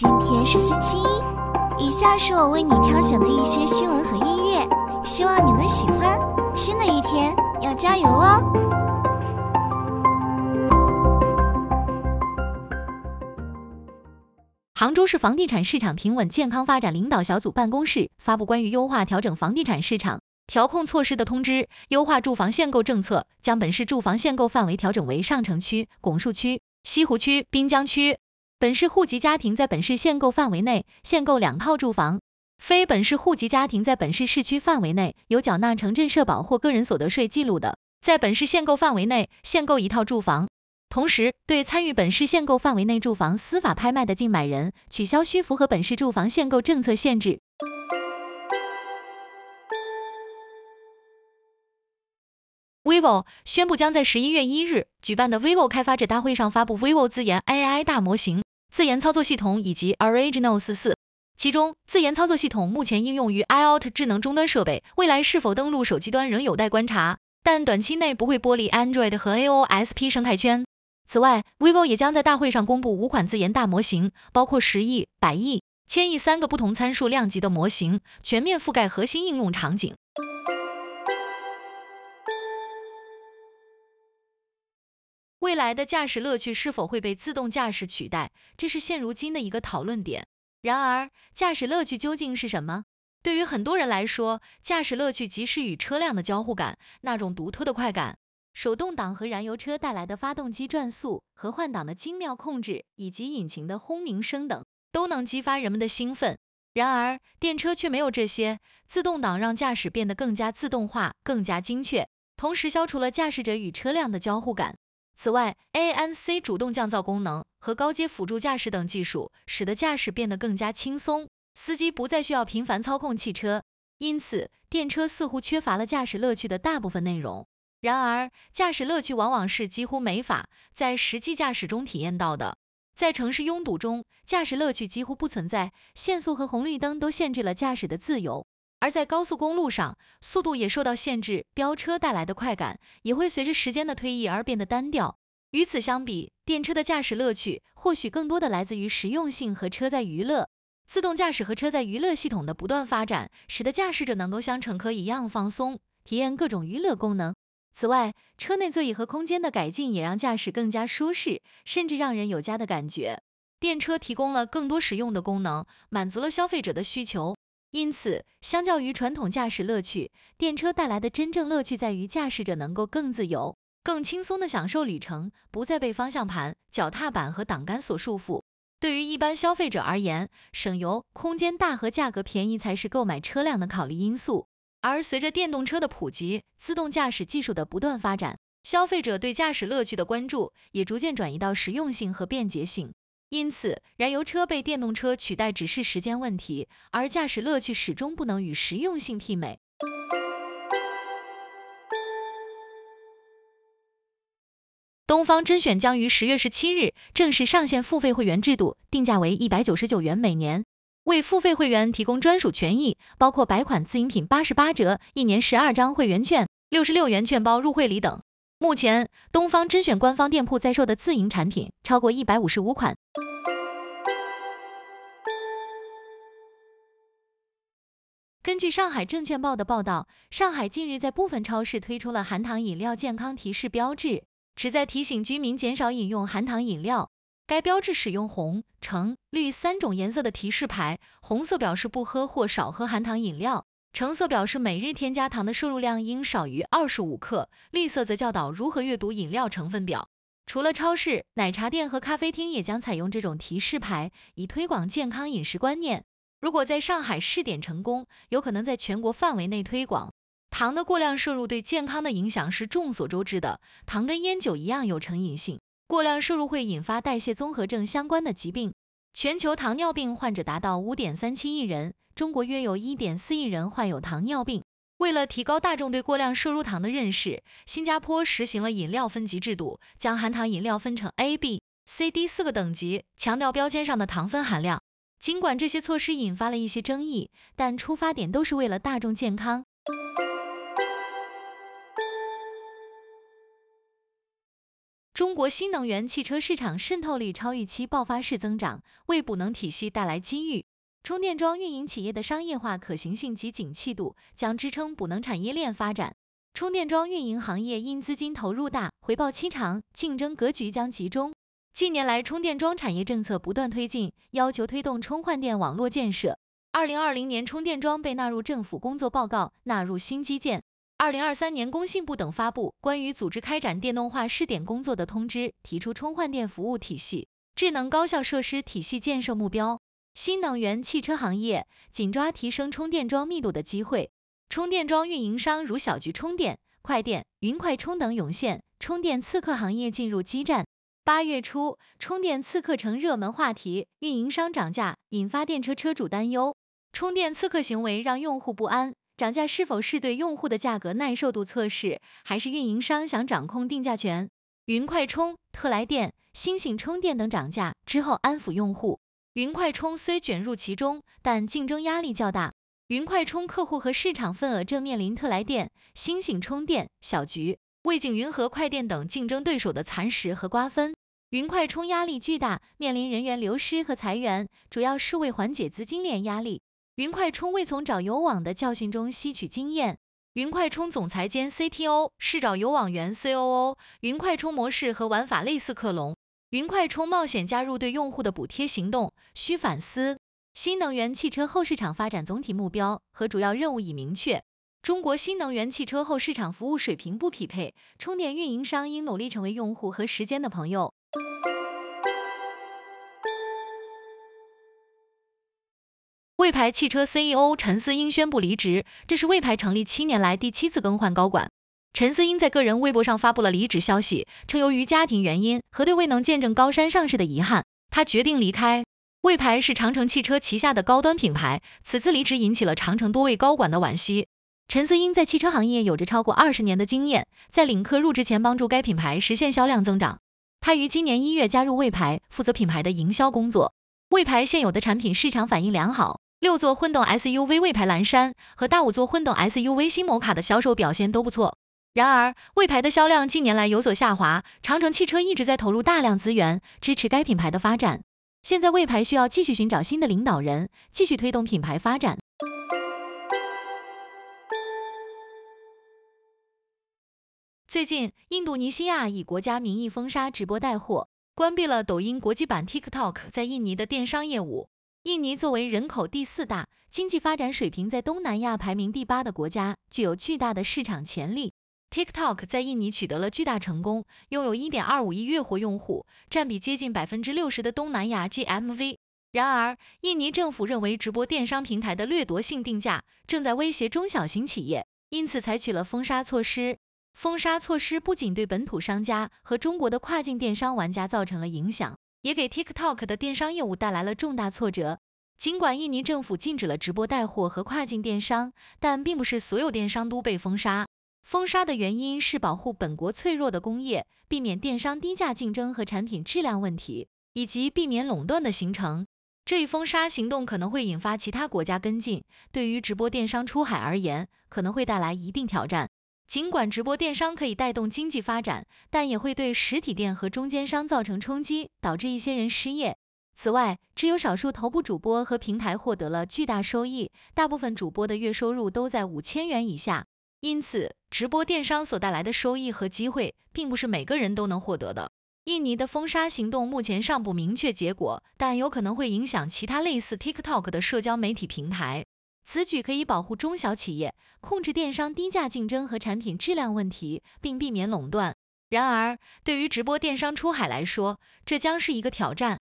今天是星期一，以下是我为你挑选的一些新闻和音乐，希望你能喜欢。新的一天要加油哦！杭州市房地产市场平稳健康发展领导小组办公室发布关于优化调整房地产市场调控措施的通知，优化住房限购政策，将本市住房限购范围调整为上城区、拱墅区、西湖区、滨江区。本市户籍家庭在本市限购范围内限购两套住房，非本市户籍家庭在本市市区范围内有缴纳城镇社保或个人所得税记录的，在本市限购范围内限购一套住房。同时，对参与本市限购范围内住房司法拍卖的竞买人，取消需符合本市住房限购政策限制。vivo 宣布将在十一月一日举办的 vivo 开发者大会上发布 vivo 自研 AI 大模型、自研操作系统以及 Originals 四。其中，自研操作系统目前应用于 IoT 智能终端设备，未来是否登陆手机端仍有待观察，但短期内不会剥离 Android 和 AOSP 生态圈。此外，vivo 也将在大会上公布五款自研大模型，包括十亿、百亿、千亿三个不同参数量级的模型，全面覆盖核心应用场景。未来的驾驶乐趣是否会被自动驾驶取代？这是现如今的一个讨论点。然而，驾驶乐趣究竟是什么？对于很多人来说，驾驶乐趣即是与车辆的交互感，那种独特的快感。手动挡和燃油车带来的发动机转速和换挡的精妙控制，以及引擎的轰鸣声等，都能激发人们的兴奋。然而，电车却没有这些。自动挡让驾驶变得更加自动化、更加精确，同时消除了驾驶者与车辆的交互感。此外，ANC 主动降噪功能和高阶辅助驾驶等技术，使得驾驶变得更加轻松，司机不再需要频繁操控汽车。因此，电车似乎缺乏了驾驶乐趣的大部分内容。然而，驾驶乐趣往往是几乎没法在实际驾驶中体验到的。在城市拥堵中，驾驶乐趣几乎不存在，限速和红绿灯都限制了驾驶的自由。而在高速公路上，速度也受到限制，飙车带来的快感也会随着时间的推移而变得单调。与此相比，电车的驾驶乐趣或许更多的来自于实用性和车载娱乐。自动驾驶和车载娱乐系统的不断发展，使得驾驶者能够像乘客一样放松，体验各种娱乐功能。此外，车内座椅和空间的改进也让驾驶更加舒适，甚至让人有家的感觉。电车提供了更多实用的功能，满足了消费者的需求。因此，相较于传统驾驶乐趣，电车带来的真正乐趣在于驾驶者能够更自由、更轻松的享受旅程，不再被方向盘、脚踏板和挡杆所束缚。对于一般消费者而言，省油、空间大和价格便宜才是购买车辆的考虑因素。而随着电动车的普及，自动驾驶技术的不断发展，消费者对驾驶乐趣的关注也逐渐转移到实用性和便捷性。因此，燃油车被电动车取代只是时间问题，而驾驶乐趣始终不能与实用性媲美。东方甄选将于十月十七日正式上线付费会员制度，定价为一百九十九元每年，为付费会员提供专属权益，包括百款自营品八十八折、一年十二张会员券、六十六元券包入会礼等。目前，东方甄选官方店铺在售的自营产品超过一百五十五款。根据上海证券报的报道，上海近日在部分超市推出了含糖饮料健康提示标志，旨在提醒居民减少饮用含糖饮料。该标志使用红、橙、绿三种颜色的提示牌，红色表示不喝或少喝含糖饮料。橙色表示每日添加糖的摄入量应少于二十五克，绿色则教导如何阅读饮料成分表。除了超市、奶茶店和咖啡厅也将采用这种提示牌，以推广健康饮食观念。如果在上海试点成功，有可能在全国范围内推广。糖的过量摄入对健康的影响是众所周知的，糖跟烟酒一样有成瘾性，过量摄入会引发代谢综合症相关的疾病。全球糖尿病患者达到五点三七亿人。中国约有一点四亿人患有糖尿病。为了提高大众对过量摄入糖的认识，新加坡实行了饮料分级制度，将含糖饮料分成 A、B、C、D 四个等级，强调标签上的糖分含量。尽管这些措施引发了一些争议，但出发点都是为了大众健康。中国新能源汽车市场渗透率超预期爆发式增长，为补能体系带来机遇。充电桩运营企业的商业化可行性及景气度将支撑补能产业链发展。充电桩运营行业因资金投入大、回报期长，竞争格局将集中。近年来，充电桩产业政策不断推进，要求推动充换电网络建设。二零二零年，充电桩被纳入政府工作报告，纳入新基建。二零二三年，工信部等发布关于组织开展电动化试点工作的通知，提出充换电服务体系、智能高效设施体系建设目标。新能源汽车行业紧抓提升充电桩密度的机会，充电桩运营商如小桔充电、快电、云快充等涌现，充电刺客行业进入激战。八月初，充电刺客成热门话题，运营商涨价引发电车车主担忧。充电刺客行为让用户不安，涨价是否是对用户的价格耐受度测试，还是运营商想掌控定价权？云快充、特来电、星星充电等涨价之后安抚用户。云快充虽卷入其中，但竞争压力较大。云快充客户和市场份额正面临特来电、星星充电、小橘。魏景云和快电等竞争对手的蚕食和瓜分，云快充压力巨大，面临人员流失和裁员，主要是为缓解资金链压力。云快充未从找有网的教训中吸取经验。云快充总裁兼 CTO 是找有网原 COO。云快充模式和玩法类似克隆。云快充冒险加入对用户的补贴行动，需反思。新能源汽车后市场发展总体目标和主要任务已明确。中国新能源汽车后市场服务水平不匹配，充电运营商应努力成为用户和时间的朋友。魏牌汽车 CEO 陈思英宣布离职，这是魏牌成立七年来第七次更换高管。陈思英在个人微博上发布了离职消息，称由于家庭原因和对未能见证高山上市的遗憾，他决定离开。魏牌是长城汽车旗下的高端品牌，此次离职引起了长城多位高管的惋惜。陈思英在汽车行业有着超过二十年的经验，在领克入职前帮助该品牌实现销量增长。他于今年一月加入魏牌，负责品牌的营销工作。魏牌现有的产品市场反应良好，六座混动 SUV 魏牌蓝山和大五座混动 SUV 新摩卡的销售表现都不错。然而，魏牌的销量近年来有所下滑，长城汽车一直在投入大量资源支持该品牌的发展。现在魏牌需要继续寻找新的领导人，继续推动品牌发展。最近，印度尼西亚以国家名义封杀直播带货，关闭了抖音国际版 TikTok 在印尼的电商业务。印尼作为人口第四大、经济发展水平在东南亚排名第八的国家，具有巨大的市场潜力。TikTok 在印尼取得了巨大成功，拥有1.25亿月活用户，占比接近百分之六十的东南亚 GMV。然而，印尼政府认为直播电商平台的掠夺性定价正在威胁中小型企业，因此采取了封杀措施。封杀措施不仅对本土商家和中国的跨境电商玩家造成了影响，也给 TikTok 的电商业务带来了重大挫折。尽管印尼政府禁止了直播带货和跨境电商，但并不是所有电商都被封杀。封杀的原因是保护本国脆弱的工业，避免电商低价竞争和产品质量问题，以及避免垄断的形成。这一封杀行动可能会引发其他国家跟进，对于直播电商出海而言，可能会带来一定挑战。尽管直播电商可以带动经济发展，但也会对实体店和中间商造成冲击，导致一些人失业。此外，只有少数头部主播和平台获得了巨大收益，大部分主播的月收入都在五千元以下。因此，直播电商所带来的收益和机会，并不是每个人都能获得的。印尼的封杀行动目前尚不明确结果，但有可能会影响其他类似 TikTok 的社交媒体平台。此举可以保护中小企业，控制电商低价竞争和产品质量问题，并避免垄断。然而，对于直播电商出海来说，这将是一个挑战。